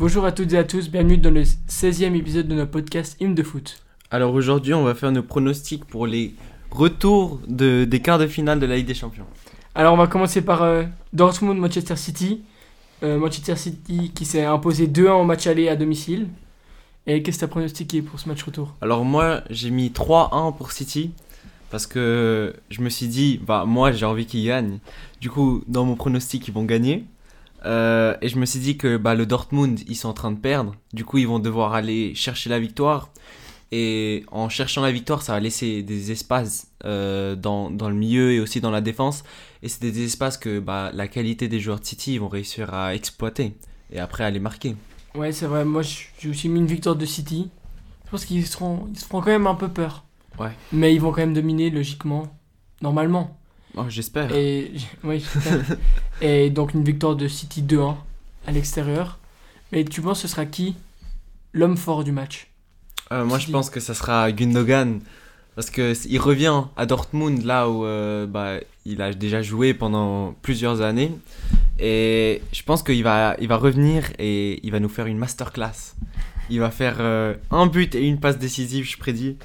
Bonjour à toutes et à tous, bienvenue dans le 16e épisode de notre podcast Hymne de foot. Alors aujourd'hui, on va faire nos pronostics pour les retours de, des quarts de finale de la Ligue des Champions. Alors on va commencer par euh, Dortmund-Manchester City. Euh, Manchester City qui s'est imposé 2-1 au match aller à domicile. Et qu'est-ce que tu as pronostiqué pour ce match retour? Alors moi, j'ai mis 3-1 pour City parce que je me suis dit, bah moi j'ai envie qu'ils gagnent. Du coup, dans mon pronostic, ils vont gagner. Euh, et je me suis dit que bah, le Dortmund, ils sont en train de perdre. Du coup, ils vont devoir aller chercher la victoire. Et en cherchant la victoire, ça va laisser des espaces euh, dans, dans, le milieu et aussi dans la défense. Et c'est des espaces que bah, la qualité des joueurs de City ils vont réussir à exploiter. Et après, à les marquer. Ouais, c'est vrai. Moi, j'ai aussi mis une victoire de City. Je pense qu'ils seront, ils se feront quand même un peu peur. Ouais. Mais ils vont quand même dominer, logiquement. Normalement. Oh, j'espère. Et, oui, et donc une victoire de City 2-1 à l'extérieur. Mais tu penses que ce sera qui l'homme fort du match? Euh, Moi, je pense que ça sera Gundogan. Parce qu'il revient à Dortmund, là où euh, bah, il a déjà joué pendant plusieurs années. Et je pense qu'il va, il va revenir et il va nous faire une masterclass. Il va faire euh, un but et une passe décisive, je prédis.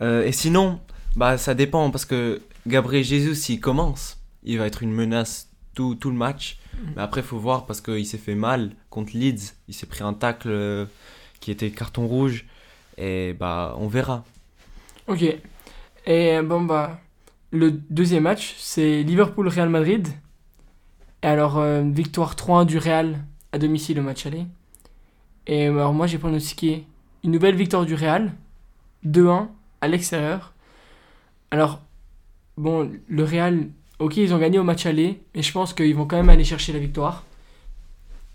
et sinon, bah, ça dépend parce que Gabriel Jesus, s'il commence, il va être une menace tout, tout le match. Mm. Mais après, il faut voir parce qu'il s'est fait mal contre Leeds. Il s'est pris un tacle euh, qui était carton rouge. Et bah, on verra. Ok. Et bon, bah, le deuxième match, c'est Liverpool-Real Madrid. Et alors, euh, victoire 3-1 du Real à domicile au match aller. Et alors, moi, j'ai pronostiqué une nouvelle victoire du Real, 2-1 à l'extérieur. Alors, bon, le Real, ok, ils ont gagné au match aller, mais je pense qu'ils vont quand même aller chercher la victoire.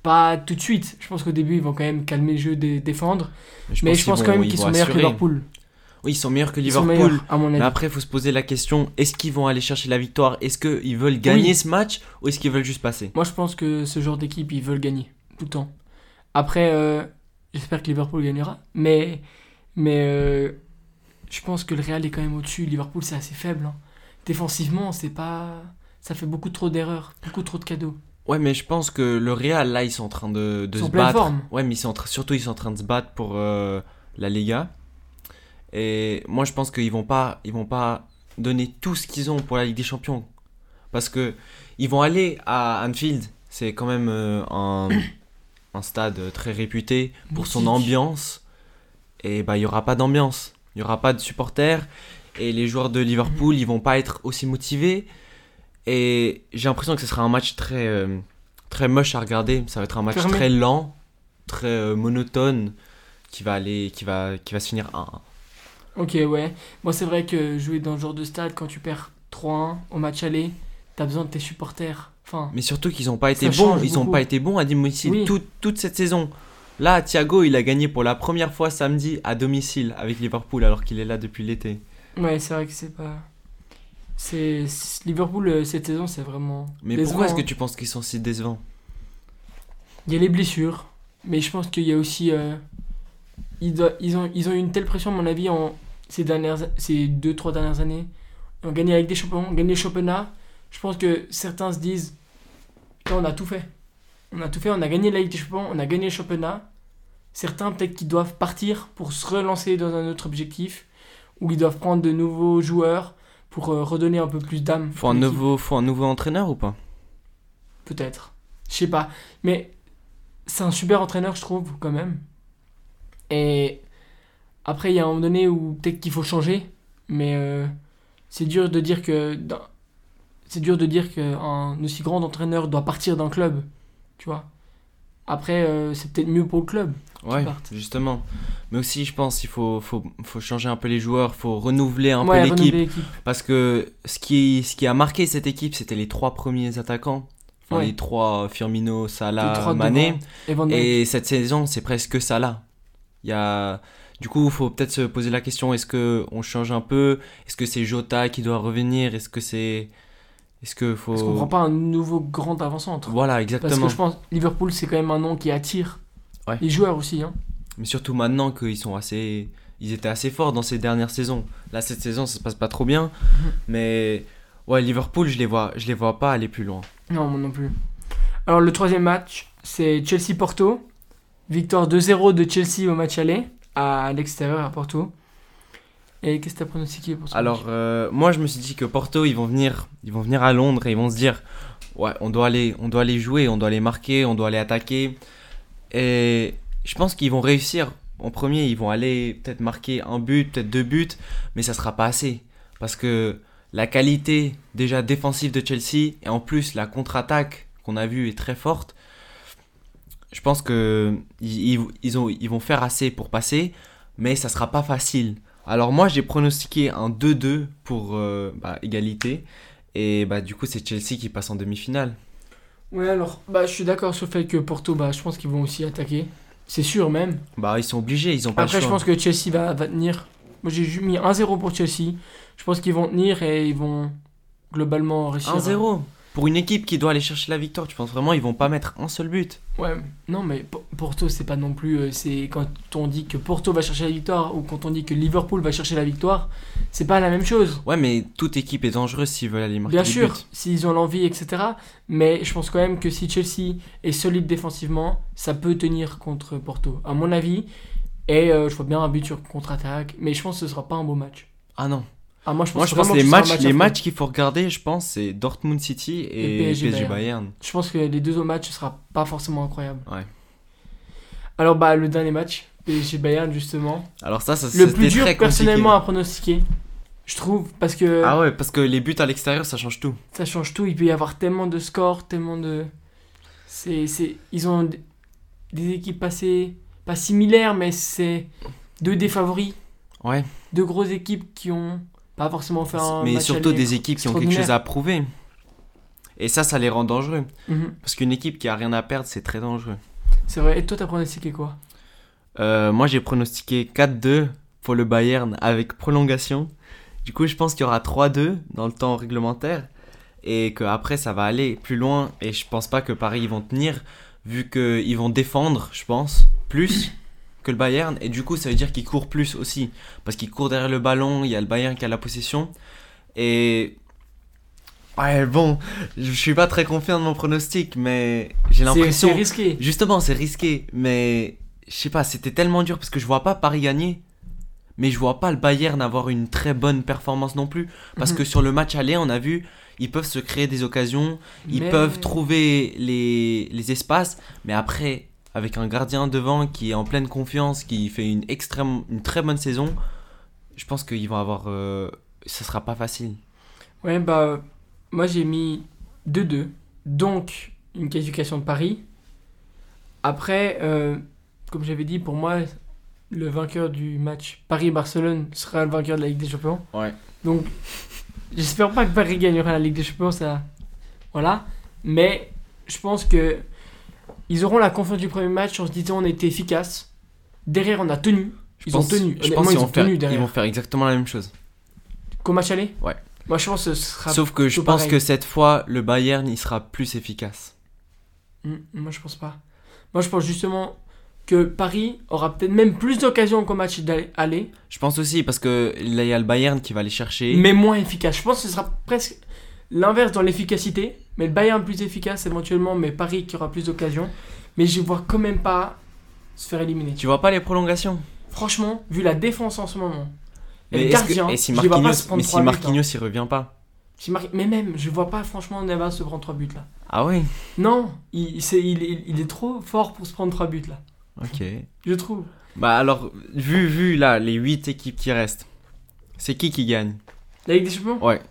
Pas tout de suite. Je pense qu'au début, ils vont quand même calmer le jeu, défendre. Mais je pense, quand même qu'ils sont meilleurs que Liverpool. Oui, ils sont meilleurs que Liverpool. à mon avis. Mais après, il faut se poser la question est-ce qu'ils vont aller chercher la victoire? Est-ce qu'ils veulent gagner ce match ou est-ce qu'ils veulent juste passer? Moi, je pense que ce genre d'équipe, ils veulent gagner tout le temps. Après, euh, j'espère que Liverpool gagnera. Mais, mais euh, je pense que le Real est quand même au-dessus. Liverpool, c'est assez faible. Hein défensivement, c'est pas. Ça fait beaucoup trop d'erreurs, beaucoup trop de cadeaux. Ouais, mais je pense que le Real, là, ils sont en train de, de se battre. Forme. Ouais, mais ils sont surtout, ils sont en train de se battre pour euh, la Liga. Et moi, je pense qu'ils vont pas, ils vont pas donner tout ce qu'ils ont pour la Ligue des Champions. Parce que ils vont aller à Anfield. C'est quand même euh, un, un, stade très réputé pour son ambiance. Et bah, il y aura pas d'ambiance. Il y aura pas de supporters. Et les joueurs de Liverpool, ils vont pas être aussi motivés. Et j'ai l'impression que ce sera un match très, euh, très moche à regarder. Ça va être un match très lent, très euh, monotone, qui va, aller, qui, va, qui va se finir 1-1. Ok, ouais. Moi, c'est vrai que jouer dans ce genre de stade, quand tu perds 3-1 au match aller, t'as besoin de tes supporters. Enfin, Mais surtout qu'ils n'ont pas été bons. Ils n'ont pas été bons à domicile toute, toute cette saison. Là, Thiago, il a gagné pour la première fois samedi à domicile avec Liverpool alors qu'il est là depuis l'été. Ouais, c'est vrai que c'est pas. C'est Liverpool euh, cette saison, c'est vraiment. Mais pourquoi est-ce que hein. tu penses qu'ils sont si décevants? Il y a les blessures, mais je pense qu'il y a aussi. Euh, ils, ils, ont, ils ont eu une telle pression, à mon avis, en ces, dernières, ces deux, trois dernières années. Ils ont gagné avec des champions, gagné les championnats. Je pense que certains se disent on a tout fait. On a tout fait, on a gagné la Ligue des Champions, on a gagné le championnat. Certains, peut-être qu'ils doivent partir pour se relancer dans un autre objectif où ils doivent prendre de nouveaux joueurs pour euh, redonner un peu plus d'âme. Faut un nouveau, faut un nouveau entraîneur ou pas? Peut-être. Je sais pas. Mais c'est un super entraîneur, je trouve, quand même. Et après, il y a un moment donné où peut-être qu'il faut changer, mais euh, c'est dur de dire que c'est dur de dire qu'un aussi grand entraîneur doit partir d'un club, tu vois? Après, euh, c'est peut-être mieux pour le club. Ouais, justement. Mais aussi, je pense qu'il faut, faut, faut, changer un peu les joueurs, faut renouveler un peu l'équipe. Parce que ce qui, ce qui a marqué cette équipe, c'était les trois premiers attaquants. Enfin, les trois Firmino, Salah, Mané. Et, cette saison, c'est presque Salah. Il y a... Du coup, il faut peut-être se poser la question est-ce qu'on change un peu? Est-ce que c'est Jota qui doit revenir? Est-ce que c'est. Est-ce que faut. Est-ce qu'on prend pas un nouveau grand avant-centre Voilà, exactement. Parce que je pense Liverpool, c'est quand même un nom qui attire les joueurs aussi. Hein. Mais surtout maintenant qu'ils sont assez. Ils étaient assez forts dans ces dernières saisons. Là, cette saison, ça se passe pas trop bien. Mhm. Mais ouais, Liverpool, je les vois, je les vois pas aller plus loin. Non, moi non plus. Alors, le troisième match, c'est Chelsea-Porto. victoire 2-0 de Chelsea au match aller, à l'extérieur, à Porto. Et qu'est-ce que t'as pronostiqué pour ce Alors, euh, moi, je me suis dit que Porto, ils vont venir, ils vont venir à Londres et ils vont se dire, ouais, on doit aller, on doit aller jouer, on doit aller marquer, on doit aller attaquer. Et je pense qu'ils vont réussir. En premier, ils vont aller peut-être marquer un but, peut-être deux buts, mais ça sera pas assez parce que la qualité déjà défensive de Chelsea et en plus la contre-attaque qu'on a vue est très forte. Je pense que ils, ils ont, ils vont faire assez pour passer, mais ça sera pas facile. Alors moi j'ai pronostiqué un 2-2 pour euh, bah, égalité. Et bah du coup c'est Chelsea qui passe en demi-finale. Ouais, alors, bah, je suis d'accord sur le fait que Porto, bah, je pense qu'ils vont aussi attaquer. C'est sûr même. Bah ils sont obligés, ils ont pas Après, le je choix. pense que Chelsea va, va tenir. Moi, j'ai mis 1-0 pour Chelsea. Je pense qu'ils vont tenir et ils vont globalement réussir. à- 1-0 pour une équipe qui doit aller chercher la victoire, tu penses vraiment ils vont pas mettre un seul but? Ouais, non, mais Porto, c'est pas non plus. euh, c'est quand on dit que Porto va chercher la victoire ou quand on dit que Liverpool va chercher la victoire, c'est pas la même chose. Ouais, mais toute équipe est dangereuse s'ils veulent aller marquer Bien des sûr, s'ils ont l'envie, etc. Mais je pense quand même que si Chelsea est solide défensivement, ça peut tenir contre Porto, à mon avis. Et euh, je vois bien un but sur contre-attaque, mais je pense que ce sera pas un beau match. Ah non. Ah, moi, je pense, Moi, je pense les matchs, match les matchs qu'il faut regarder, je pense, c'est Dortmund City et, Et PSG PSG, Bayern. Bayern. Je pense que les deux autres matchs, ce sera pas forcément incroyable. Ouais. Alors, bah, le dernier match, PSG Bayern, justement. Alors ça, ça Le plus dur, très personnellement, à pronostiquer. Je trouve, parce que Ah ouais, parce que les buts à l'extérieur, ça change tout. ça change tout. Il peut y avoir tellement de scores, tellement de. C'est, c'est... Ils ont des équipes passées, pas similaires, mais c'est deux des favoris. Ouais. Deux grosses équipes qui ont pas forcément fait un. mais match surtout aller des équipes qui ont quelque chose à prouver. Et ça, ça les rend dangereux. Mhm. Parce qu'une équipe qui a rien à perdre, c'est très dangereux. C'est vrai. Et toi, t'as pronostiqué quoi? Euh, moi, j'ai pronostiqué 4-2 pour le Bayern avec prolongation. Du coup, je pense qu'il y aura 3-2 dans le temps réglementaire. Et qu'après, ça va aller plus loin. Et je pense pas que Paris ils vont tenir, vu qu'ils vont défendre, je pense, plus que le Bayern. Et du coup, ça veut dire qu'ils courent plus aussi. Parce qu'ils courent derrière le ballon, il y a le Bayern qui a la possession. Et. Ouais, bon, je suis pas très confiant de mon pronostic, mais j'ai l'impression. c'est risqué. Justement, c'est risqué, mais je sais pas, c'était tellement dur parce que je vois pas Paris gagner, mais je vois pas le Bayern avoir une très bonne performance non plus. Parce Mhm. que sur le match aller, on a vu, ils peuvent se créer des occasions, ils Mais- peuvent trouver les, les espaces, mais après, avec un gardien devant qui est en pleine confiance, qui fait une, extrême, une très bonne saison, je pense qu'ils vont avoir. euh, ça sera pas facile. Ouais, bah, moi j'ai mis 2-2. Donc, une qualification de Paris. Après, euh, comme j'avais dit, pour moi, le vainqueur du match Paris-Barcelone sera le vainqueur de la Ligue des Champions. Ouais. Donc, j'espère pas que Paris gagnera la Ligue des Champions, ça. Voilà. Mais je pense que ils auront la confiance du premier match en se disant on a été efficace. Derrière, on a tenu. Je Ils pense- ont tenu. Je pense ils qu'ils ont vont, faire, tenu ils vont faire exactement la même chose. Qu'au match aller? Ouais. Moi, je pense que ce sera. Sauf que je pense pareil. que cette fois, le Bayern, il sera plus efficace. Hmm, moi, je pense pas. Moi, je pense justement que Paris aura peut-être même plus d'occasions qu'au match d'aller, Je pense aussi parce que là il y a le Bayern qui va les chercher. mais moins efficace. Je pense que ce sera presque l'inverse dans l'efficacité, mais le Bayern plus efficace éventuellement, mais Paris qui aura plus d'occasions. Mais je vois quand même pas se faire éliminer. Tu vois pas les prolongations? Franchement, vu la défense en ce moment, et Mais le est-ce que- gardien, et si vois pas Marquinhos, se mais si Marquinhos il revient pas? Hein. Si Mar- Mais même, je vois pas franchement Navas se prendre 3 buts là. Ah ouais Non, il, c'est- il, est trop fort pour se prendre 3 buts là. Ok. Je trouve. Bah alors, vu, vu là les 8 équipes qui restent, c'est qui qui gagne? La Ligue des Champions? Ouais.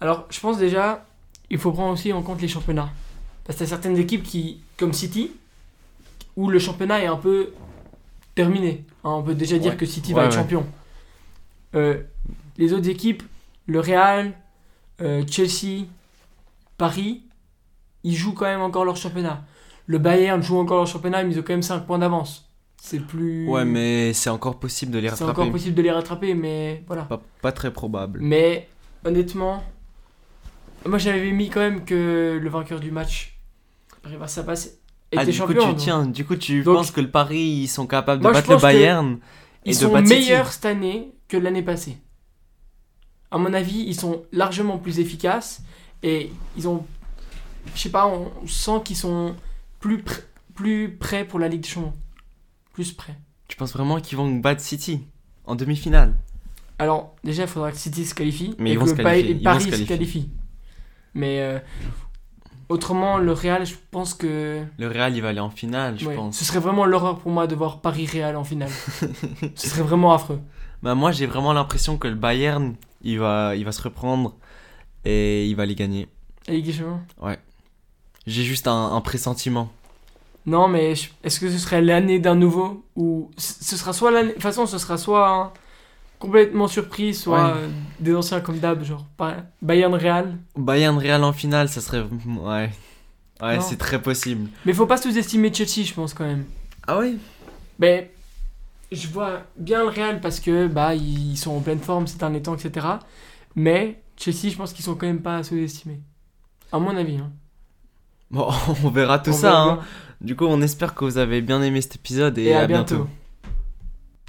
Alors, je pense déjà, il faut prendre aussi en compte les championnats. Parce que t'as certaines équipes qui, comme City, où le championnat est un peu terminé. Hein, on peut déjà dire que City Ouais, va être champion. Euh, les autres équipes, le Real, euh, Chelsea, Paris, ils jouent quand même encore leur championnat. Le Bayern joue encore leur championnat, mais ils ont quand même 5 points d'avance. C'est plus. Ouais, mais c'est encore possible de les C'est rattraper. encore possible de les rattraper, mais voilà. Pas, pas très probable. Mais honnêtement, moi j'avais mis quand même que le vainqueur du match, Paris Barça passe, était Ah, du champion. coup, tu donc. tiens, du coup, tu Donc- penses que le Paris, ils sont capables de Moi, battre le Bayern et Ils de sont meilleurs cette année que l'année passée. À mon avis, ils sont largement plus efficaces et ils ont, je sais pas, on sent qu'ils sont plus pr- plus prêts pour la Ligue des Champions. Plus prêts. Tu penses vraiment qu'ils vont battre City en demi-finale? Alors, déjà, il faudra que City se qualifie. Mais et ils vont que se vont Paris se se qualifier. qualifie. Mais euh, autrement, le Real, je pense que. Le Real, il va aller en finale, je ouais, pense. Ce serait vraiment l'horreur pour moi de voir Paris-Real en finale. ce serait vraiment affreux. Bah, moi, j'ai vraiment l'impression que le Bayern, il va, il va se reprendre et il va les gagner. Ligue des Champions J'ai juste un, un pressentiment. Non, mais est-ce que ce serait l'année d'un nouveau Ou ce sera soit l'année. De toute façon, ce sera soit complètement surpris, soit Ouais. euh, des anciens comme d'hab, genre par- Bayern-Real. Bayern Real en finale, ça serait. Ouais. Ouais, c'est très possible. Mais faut pas sous-estimer Chelsea, je pense quand même. Ah oui? Mais je vois bien le Real parce que bah ils sont en pleine forme ces derniers temps, etc. Mais Chelsea, je pense qu'ils sont quand même pas à sous-estimer. À mon avis. Hein. Bon, on verra tout On ça. verra hein. Du coup, on espère que vous avez bien aimé cet épisode et, Et à à bientôt. bientôt.